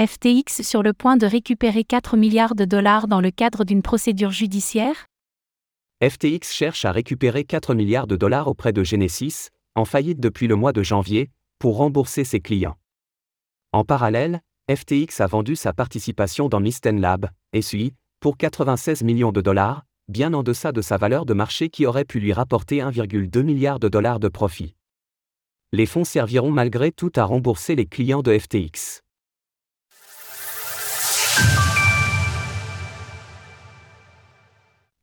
FTX sur le point de récupérer 4 milliards de dollars dans le cadre d'une procédure judiciaire? FTX cherche à récupérer 4 milliards de dollars auprès de Genesis, en faillite depuis le mois de janvier, pour rembourser ses clients. En parallèle, FTX a vendu sa participation dans Misten Lab, SUI, pour 96 millions de dollars, bien en deçà de sa valeur de marché qui aurait pu lui rapporter 1,2 milliard de dollars de profit. Les fonds serviront malgré tout à rembourser les clients de FTX.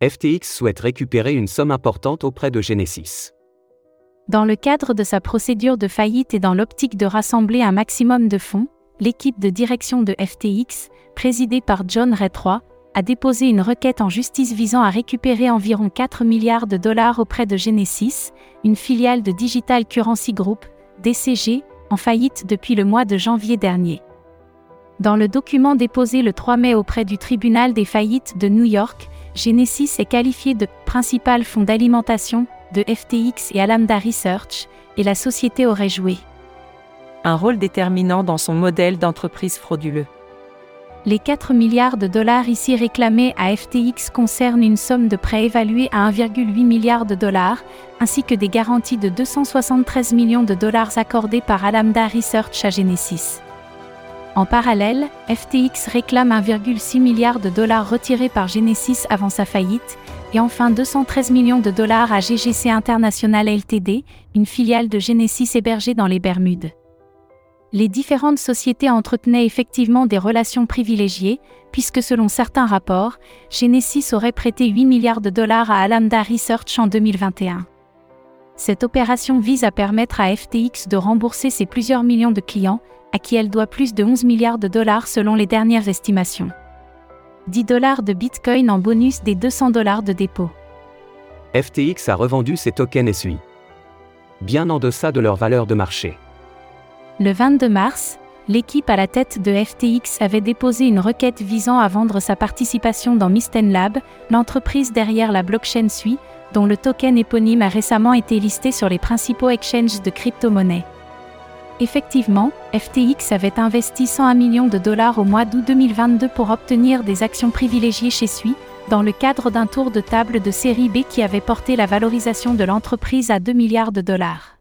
FTX souhaite récupérer une somme importante auprès de Genesis. Dans le cadre de sa procédure de faillite et dans l'optique de rassembler un maximum de fonds, l'équipe de direction de FTX, présidée par John Ray III, a déposé une requête en justice visant à récupérer environ 4 milliards de dollars auprès de Genesis, une filiale de Digital Currency Group, DCG, en faillite depuis le mois de janvier dernier. Dans le document déposé le 3 mai auprès du tribunal des faillites de New York, Genesis est qualifié de principal fonds d'alimentation de FTX et Alameda Research, et la société aurait joué un rôle déterminant dans son modèle d'entreprise frauduleux. Les 4 milliards de dollars ici réclamés à FTX concernent une somme de prêt évaluée à 1,8 milliard de dollars, ainsi que des garanties de 273 millions de dollars accordées par Alameda Research à Genesis. En parallèle, FTX réclame 1,6 milliard de dollars retirés par Genesis avant sa faillite, et enfin 213 millions de dollars à GGC International Ltd, une filiale de Genesis hébergée dans les Bermudes. Les différentes sociétés entretenaient effectivement des relations privilégiées, puisque selon certains rapports, Genesis aurait prêté 8 milliards de dollars à Alameda Research en 2021. Cette opération vise à permettre à FTX de rembourser ses plusieurs millions de clients, à qui elle doit plus de 11 milliards de dollars selon les dernières estimations. 10 dollars de Bitcoin en bonus des 200 dollars de dépôt. FTX a revendu ses tokens SUI. Bien en deçà de leur valeur de marché. Le 22 mars, l'équipe à la tête de FTX avait déposé une requête visant à vendre sa participation dans Misten Lab, l'entreprise derrière la blockchain SUI, dont le token éponyme a récemment été listé sur les principaux exchanges de crypto-monnaies. Effectivement, FTX avait investi 101 millions de dollars au mois d'août 2022 pour obtenir des actions privilégiées chez SUI, dans le cadre d'un tour de table de série B qui avait porté la valorisation de l'entreprise à 2 milliards de dollars.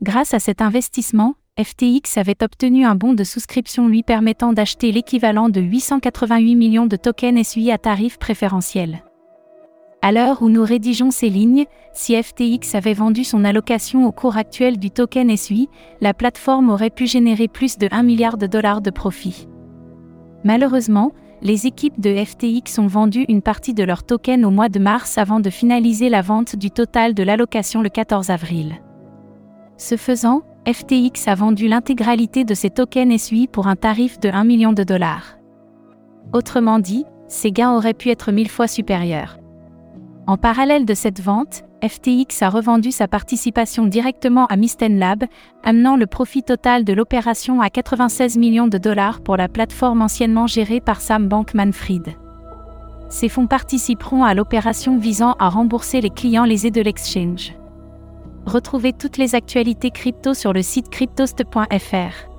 Grâce à cet investissement, FTX avait obtenu un bon de souscription lui permettant d'acheter l'équivalent de 888 millions de tokens SUI à tarif préférentiel. À l'heure où nous rédigeons ces lignes, si FTX avait vendu son allocation au cours actuel du token SUI, la plateforme aurait pu générer plus de 1 milliard de dollars de profit. Malheureusement, les équipes de FTX ont vendu une partie de leurs tokens au mois de mars avant de finaliser la vente du total de l'allocation le 14 avril. Ce faisant, FTX a vendu l'intégralité de ses tokens SUI pour un tarif de 1 million de dollars. Autrement dit, ces gains auraient pu être mille fois supérieurs. En parallèle de cette vente, FTX a revendu sa participation directement à Misten Lab, amenant le profit total de l'opération à 96 millions de dollars pour la plateforme anciennement gérée par Sam Bankman-Fried. Ces fonds participeront à l'opération visant à rembourser les clients lésés de l'exchange. Retrouvez toutes les actualités crypto sur le site cryptost.fr.